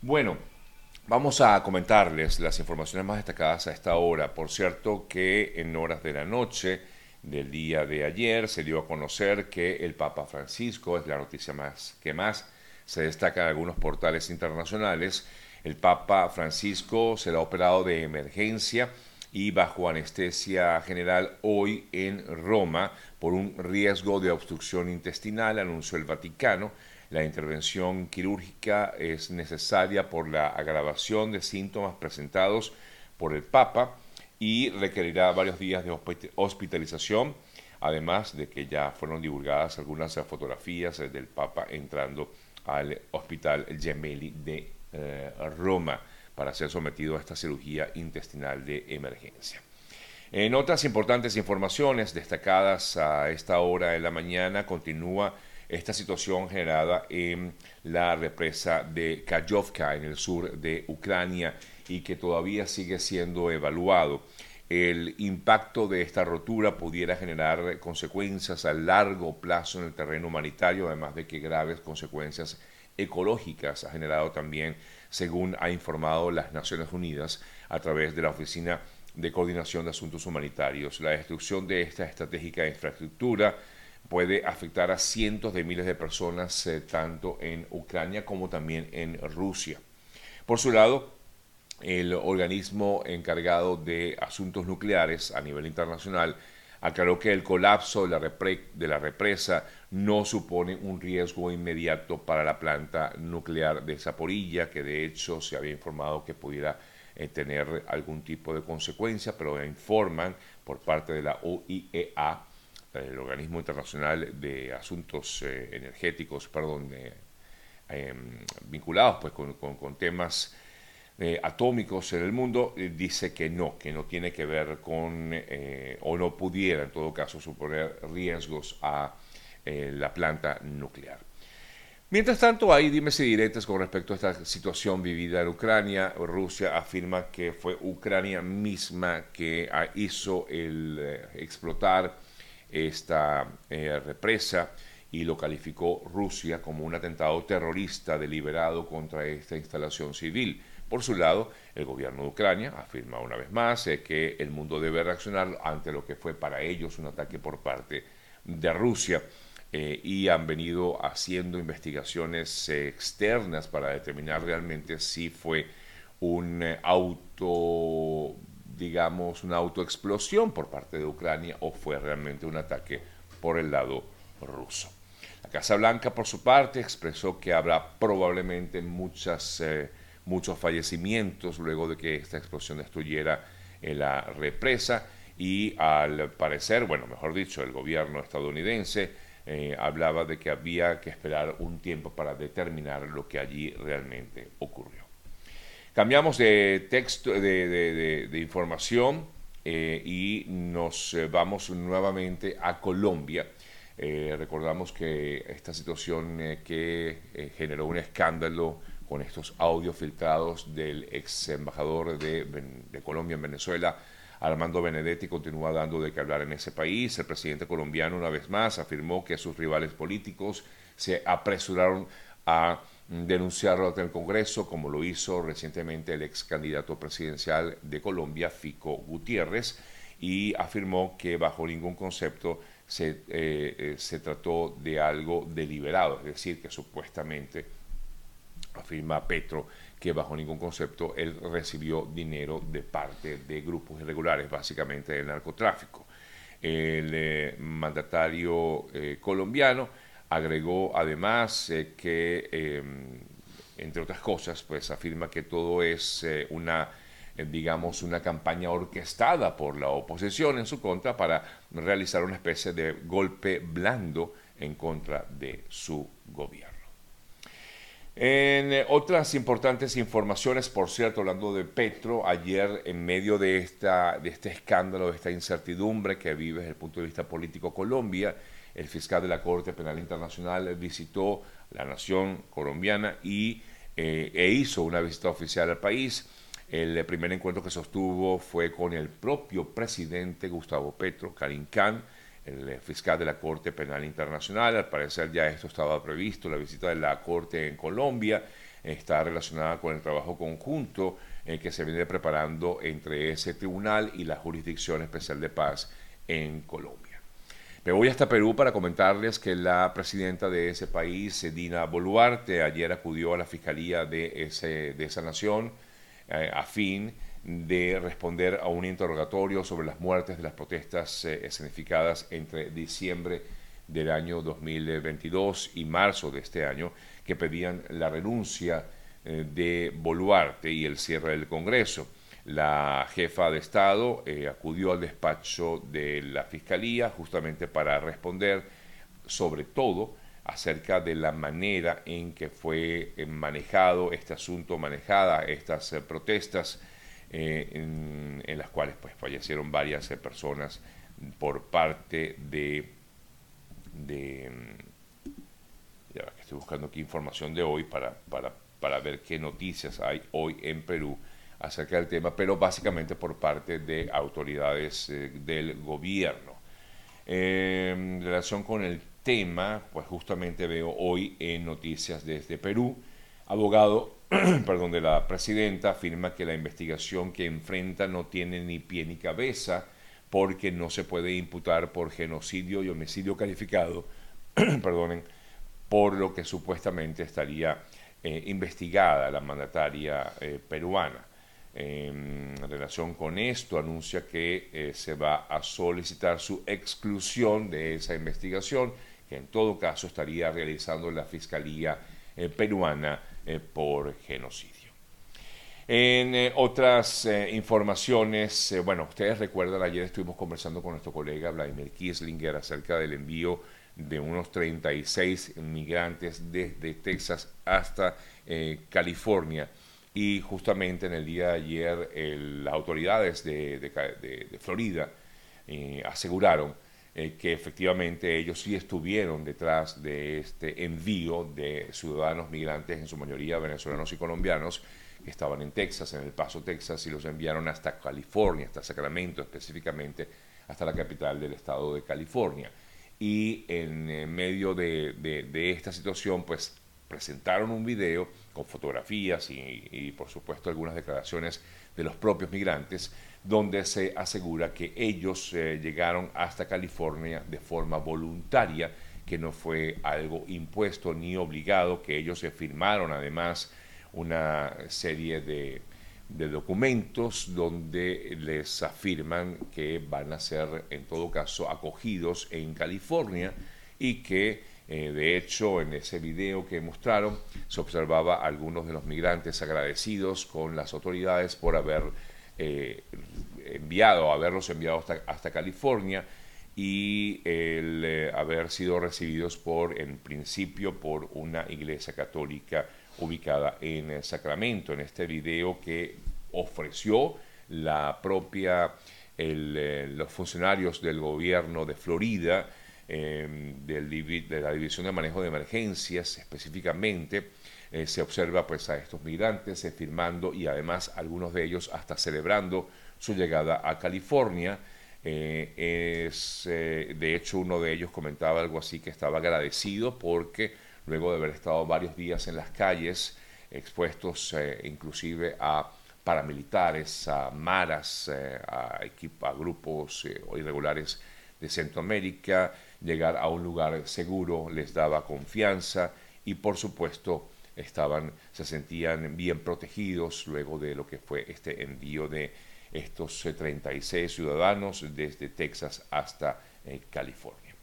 Bueno, vamos a comentarles las informaciones más destacadas a esta hora. Por cierto que en horas de la noche del día de ayer se dio a conocer que el Papa Francisco, es la noticia más que más se destaca en algunos portales internacionales, el Papa Francisco será operado de emergencia y bajo anestesia general hoy en Roma por un riesgo de obstrucción intestinal, anunció el Vaticano. La intervención quirúrgica es necesaria por la agravación de síntomas presentados por el Papa y requerirá varios días de hospitalización, además de que ya fueron divulgadas algunas fotografías del Papa entrando al Hospital Gemelli de eh, Roma para ser sometido a esta cirugía intestinal de emergencia. En otras importantes informaciones destacadas a esta hora de la mañana continúa esta situación generada en la represa de Kajovka en el sur de Ucrania y que todavía sigue siendo evaluado. El impacto de esta rotura pudiera generar consecuencias a largo plazo en el terreno humanitario, además de que graves consecuencias ecológicas ha generado también, según ha informado las Naciones Unidas a través de la Oficina de Coordinación de Asuntos Humanitarios. La destrucción de esta estratégica infraestructura puede afectar a cientos de miles de personas, eh, tanto en Ucrania como también en Rusia. Por su lado, el organismo encargado de asuntos nucleares a nivel internacional aclaró que el colapso de la, represa no supone un riesgo inmediato para la planta nuclear de Zaporilla, que de hecho se había informado que pudiera eh, tener algún tipo de consecuencia, pero informan por parte de la OIEA, el Organismo Internacional de Asuntos eh, Energéticos, perdón, eh, em, vinculados pues, con, temas eh, atómicos en el mundo, dice que no, que no tiene que ver con, o no pudiera en todo caso suponer riesgos a la planta nuclear. Mientras tanto, hay dimes y diretes con respecto a esta situación vivida en Ucrania. Rusia afirma que fue Ucrania misma que hizo el explotar esta represa y lo calificó Rusia como un atentado terrorista deliberado contra esta instalación civil. Por su lado, el gobierno de Ucrania afirma una vez más eh, que el mundo debe reaccionar ante lo que fue para ellos un ataque por parte de Rusia eh, y han venido haciendo investigaciones eh, externas para determinar realmente si fue un auto, digamos, una autoexplosión por parte de Ucrania o fue realmente un ataque por el lado ruso. La Casa Blanca, por su parte, expresó que habrá probablemente muchas muchos fallecimientos luego de que esta explosión destruyera eh, la represa y al parecer, bueno, mejor dicho, el gobierno estadounidense eh, hablaba de que había que esperar un tiempo para determinar lo que allí realmente ocurrió. Cambiamos de texto, de, información eh, y nos vamos nuevamente a Colombia. recordamos que esta situación que generó un escándalo con estos audios filtrados del ex embajador de, Colombia en Venezuela, Armando Benedetti continúa dando de qué hablar en ese país. El presidente colombiano, una vez más, afirmó que sus rivales políticos se apresuraron a denunciarlo ante el Congreso, como lo hizo recientemente el ex candidato presidencial de Colombia, Fico Gutiérrez, y afirmó que bajo ningún concepto se, eh, eh, se trató de algo deliberado, es decir, que supuestamente afirma Petro que bajo ningún concepto él recibió dinero de parte de grupos irregulares, básicamente del narcotráfico. El eh, mandatario colombiano agregó además eh, que, entre otras cosas, pues afirma que todo es una digamos, una campaña orquestada por la oposición en su contra para realizar una especie de golpe blando en contra de su gobierno. En eh, otras importantes informaciones, por cierto, hablando de Petro, ayer en medio de, esta, de este escándalo, de esta incertidumbre que vive desde el punto de vista político Colombia, el fiscal de la Corte Penal Internacional visitó la nación colombiana y, eh, e hizo una visita oficial al país. El primer encuentro que sostuvo fue con el propio presidente Gustavo Petro, Karim el fiscal de la Corte Penal Internacional. Al parecer ya esto estaba previsto, la visita de la Corte en Colombia. está relacionada con el trabajo conjunto que se viene preparando entre ese tribunal y la Jurisdicción Especial de Paz en Colombia. Voy hasta Perú para comentarles que la presidenta de ese país, Dina Boluarte, ayer acudió a la fiscalía de, de esa nación eh, a fin de responder a un interrogatorio sobre las muertes de las protestas eh, escenificadas entre diciembre del año 2022 y marzo de este año, que pedían la renuncia eh, de Boluarte y el cierre del Congreso. La jefa de Estado eh, acudió al despacho de la Fiscalía justamente para responder sobre todo acerca de la manera en que fue eh, manejado este asunto, manejada estas eh, protestas en, las cuales pues, fallecieron varias personas por parte de... de mm, estoy buscando aquí información de hoy para, para, para ver qué noticias hay hoy en Perú acerca del tema, pero básicamente por parte de autoridades eh, del gobierno. en relación con el tema, pues justamente veo hoy en noticias desde Perú, abogado perdón, de la presidenta afirma que la investigación que enfrenta no tiene ni pie ni cabeza porque no se puede imputar por genocidio y homicidio calificado, perdonen, por lo que supuestamente estaría eh, investigada la mandataria eh, peruana. En relación con esto, anuncia que eh, se va a solicitar su exclusión de esa investigación, que en todo caso estaría realizando la Fiscalía eh, peruana eh, por genocidio. En otras informaciones, bueno, ustedes recuerdan, ayer estuvimos conversando con nuestro colega Vladimir Kislinger acerca del envío de unos 36 migrantes desde Texas hasta California y justamente en el día de ayer las autoridades de, Florida eh, aseguraron eh, que efectivamente ellos sí estuvieron detrás de este envío de ciudadanos migrantes, en su mayoría venezolanos y colombianos, que estaban en Texas, en El Paso, Texas, y los enviaron hasta California, hasta Sacramento específicamente, hasta la capital del estado de California. Y en medio de, de esta situación, pues presentaron un video con fotografías y, por supuesto algunas declaraciones de los propios migrantes, donde se asegura que ellos eh, llegaron hasta California de forma voluntaria, que no fue algo impuesto ni obligado, que ellos se firmaron además una serie de, de documentos donde les afirman que van a ser en todo caso acogidos en California y que eh, de hecho, en ese video que mostraron se observaba a algunos de los migrantes agradecidos con las autoridades por haber eh, enviado, haberlos enviado hasta, California y el eh, haber sido recibidos por, en principio, por una iglesia católica ubicada en Sacramento. En este video que ofreció la propia, los funcionarios del gobierno de Florida, Em, de la División de Manejo de Emergencias específicamente, eh, se observa pues a estos migrantes eh, firmando y además algunos de ellos hasta celebrando su llegada a California. Eh, es, de hecho, uno de ellos comentaba algo así que estaba agradecido porque luego de haber estado varios días en las calles, expuestos inclusive a paramilitares, a maras, a, a grupos irregulares de Centroamérica, llegar a un lugar seguro les daba confianza y por supuesto estaban, se sentían bien protegidos luego de lo que fue este envío de estos 36 eh, ciudadanos desde Texas hasta eh, California.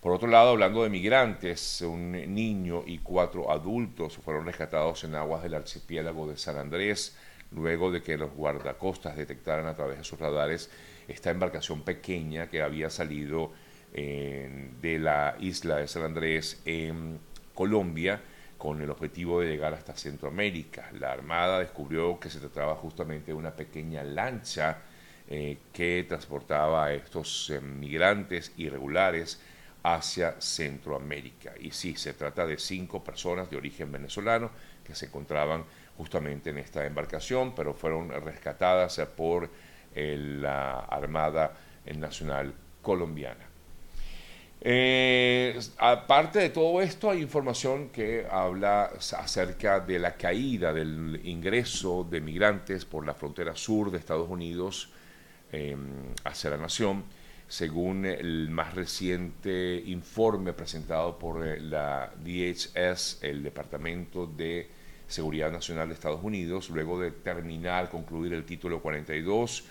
Por otro lado, hablando de migrantes, un niño y cuatro adultos fueron rescatados en aguas del archipiélago de San Andrés luego de que los guardacostas detectaran a través de sus radares esta embarcación pequeña que había salido de la isla de San Andrés en Colombia con el objetivo de llegar hasta Centroamérica. La Armada descubrió que se trataba justamente de una pequeña lancha eh, que transportaba a estos eh, migrantes irregulares hacia Centroamérica. Y sí, se trata de cinco personas de origen venezolano que se encontraban justamente en esta embarcación, pero fueron rescatadas por eh, la Armada Nacional Colombiana. Eh, aparte de todo esto, hay información que habla acerca de la caída del ingreso de migrantes por la frontera sur de Estados Unidos em, hacia la nación, según el más reciente informe presentado por eh, la DHS, el Departamento de Seguridad Nacional de Estados Unidos, luego de terminar, concluir el título 42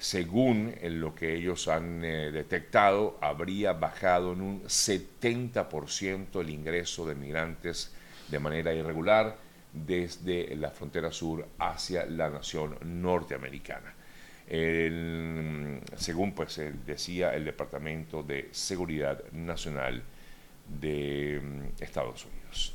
según lo que ellos han eh, detectado, habría bajado en un 70% el ingreso de migrantes de manera irregular desde la frontera sur hacia la nación norteamericana. según pues decía el Departamento de Seguridad Nacional de mm, Estados Unidos.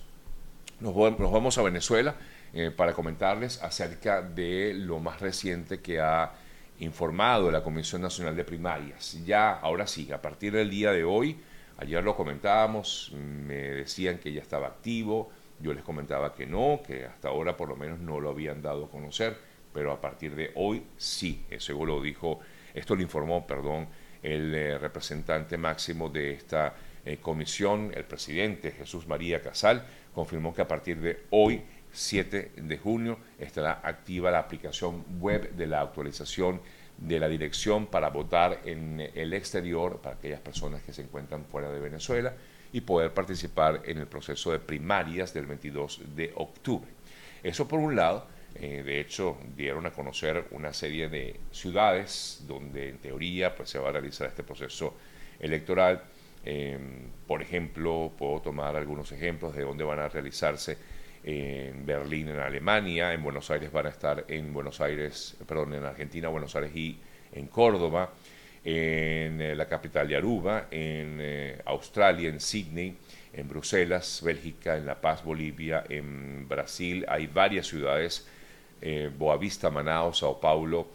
Nos, vamos a Venezuela eh, para comentarles acerca de lo más reciente que ha informado de la Comisión Nacional de Primarias. Ya, ahora sí, a partir del día de hoy, ayer lo comentábamos, me decían que ya estaba activo, yo les comentaba que no, que hasta ahora por lo menos no lo habían dado a conocer, pero a partir de hoy sí, eso lo dijo, esto lo informó, perdón, el eh, representante máximo de esta eh, comisión, el presidente Jesús María Casal, confirmó que a partir de hoy 7 de junio estará activa la aplicación web de la actualización de la dirección para votar en el exterior para aquellas personas que se encuentran fuera de Venezuela y poder participar en el proceso de primarias del 22 de octubre. Eso por un lado, eh, de hecho dieron a conocer una serie de ciudades donde en teoría pues, se va a realizar este proceso electoral. Eh, por ejemplo, puedo tomar algunos ejemplos de dónde van a realizarse en Berlín, en Alemania, en Buenos Aires van a estar en Buenos Aires, perdón, en Argentina, Buenos Aires y en Córdoba, en eh, la capital de Aruba, en eh, Australia, en Sydney, en Bruselas, Bélgica, en La Paz, Bolivia, en Brasil, hay varias ciudades, eh, Boavista, Manaus, Sao Paulo,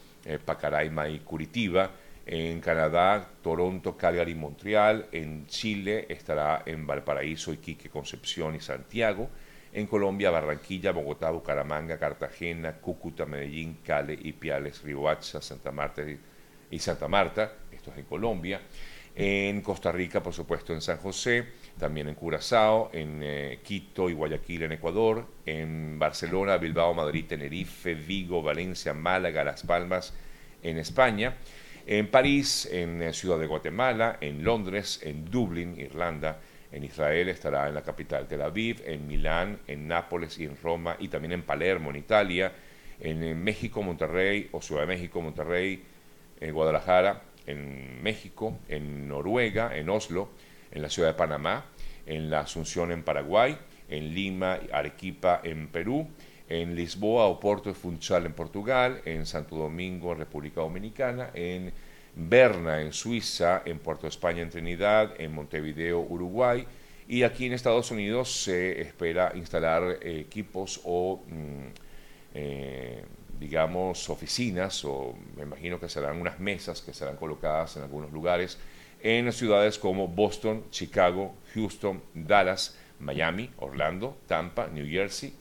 Pacaraima y Curitiba, en Canadá, Toronto, Calgary, Montreal, en Chile estará en Valparaíso, Iquique, Concepción y Santiago, en Colombia, Barranquilla, Bogotá, Bucaramanga, Cartagena, Cúcuta, Medellín, Cali, Ipiales, Riohacha, Santa Marta y Santa Marta, esto es en Colombia. En Costa Rica, por supuesto, en San José, también en Curazao, en eh, Quito y Guayaquil en Ecuador, en Barcelona, Bilbao, Madrid, Tenerife, Vigo, Valencia, Málaga, Las Palmas, en España, en París, en eh, Ciudad de Guatemala, en Londres, en Dublín, Irlanda, en Israel estará en la capital Tel Aviv, en Milán, en Nápoles y en Roma, y también en Palermo, en Italia, en México, Monterrey, o Ciudad de México, Monterrey, en Guadalajara, en México, en Noruega, en Oslo, en la ciudad de Panamá, en la Asunción en Paraguay, en Lima, Arequipa en Perú, en Lisboa, Oporto y Funchal en Portugal, en Santo Domingo, en República Dominicana, en Berna en Suiza, en Puerto España en Trinidad, en Montevideo, Uruguay, y aquí en Estados Unidos se espera instalar equipos o, mm, eh, digamos, oficinas, o me imagino que serán unas mesas que serán colocadas en algunos lugares, en ciudades como Boston, Chicago, Houston, Dallas, Miami, Orlando, Tampa, New Jersey,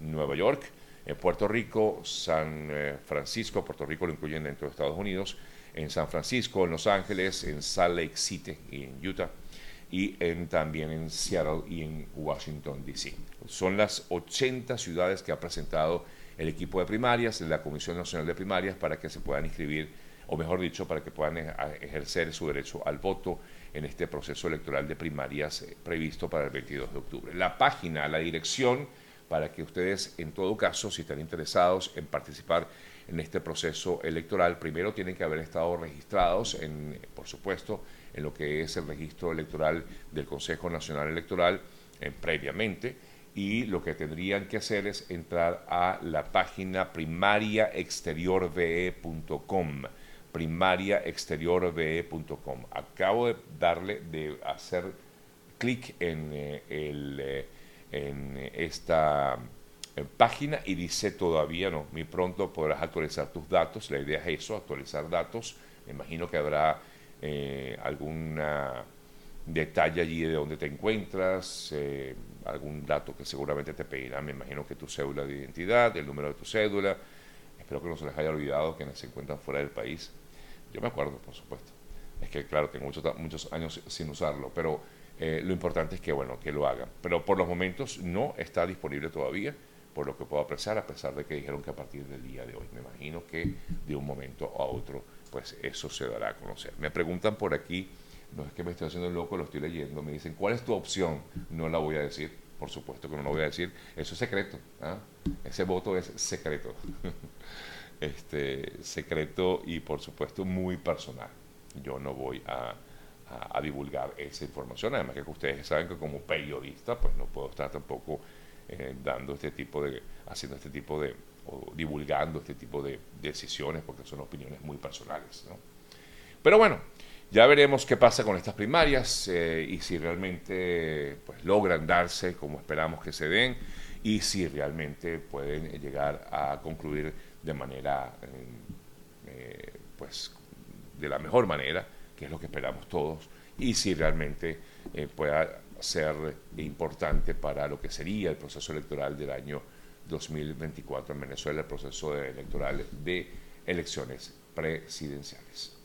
Nueva York, Puerto Rico, San eh, Francisco, Puerto Rico lo incluyen dentro de Estados Unidos, en San Francisco, en Los Ángeles, en Salt Lake City y en Utah y también en Seattle y en Washington, D.C. Son las 80 ciudades que ha presentado el equipo de primarias, la Comisión Nacional de Primarias, para que se puedan inscribir, o mejor dicho, para que puedan ejercer su derecho al voto en este proceso electoral de primarias eh, previsto para el 22 de octubre. La página, la dirección, para que ustedes, en todo caso, si están interesados en participar en este proceso electoral, primero tienen que haber estado registrados, en, por supuesto, en lo que es el registro electoral del Consejo Nacional Electoral eh, previamente, y lo que tendrían que hacer es entrar a la página primariaexteriorve.com primariaexteriorve.com. Acabo de darle, de hacer clic en, eh, el, eh, en esta página y dice todavía no, muy pronto podrás actualizar tus datos. La idea es eso, actualizar datos. Me imagino que habrá eh, algún detalle allí de dónde te encuentras, eh, algún dato que seguramente te pedirán. Me imagino que tu cédula de identidad, el número de tu cédula. Espero que no se les haya olvidado quienes se encuentran fuera del país. Yo me acuerdo, por supuesto. Es que, claro, tengo muchos, muchos años sin usarlo, pero eh, lo importante es que, bueno, que lo hagan. Pero por los momentos no está disponible todavía, por lo que puedo apreciar, a pesar de que dijeron que a partir del día de hoy. Me imagino que de un momento a otro, pues eso se dará a conocer. Me preguntan por aquí, no es que me estoy haciendo loco, lo estoy leyendo, me dicen, ¿cuál es tu opción? No la voy a decir, por supuesto que no lo voy a decir, eso es secreto, ¿ah? ese voto es secreto, este, secreto y por supuesto muy personal. Yo no voy a a, divulgar esa información. Además que ustedes saben que como periodista, pues no puedo estar tampoco eh, dando este tipo de, haciendo este tipo de, o divulgando este tipo de decisiones, porque son opiniones muy personales. ¿no? Pero bueno, ya veremos qué pasa con estas primarias eh, y si realmente pues, logran darse como esperamos que se den y si realmente pueden llegar a concluir de manera, eh, pues, de la mejor manera que es lo que esperamos todos, y si realmente pueda ser importante para lo que sería el proceso electoral del año 2024 en Venezuela, el proceso electoral de elecciones presidenciales.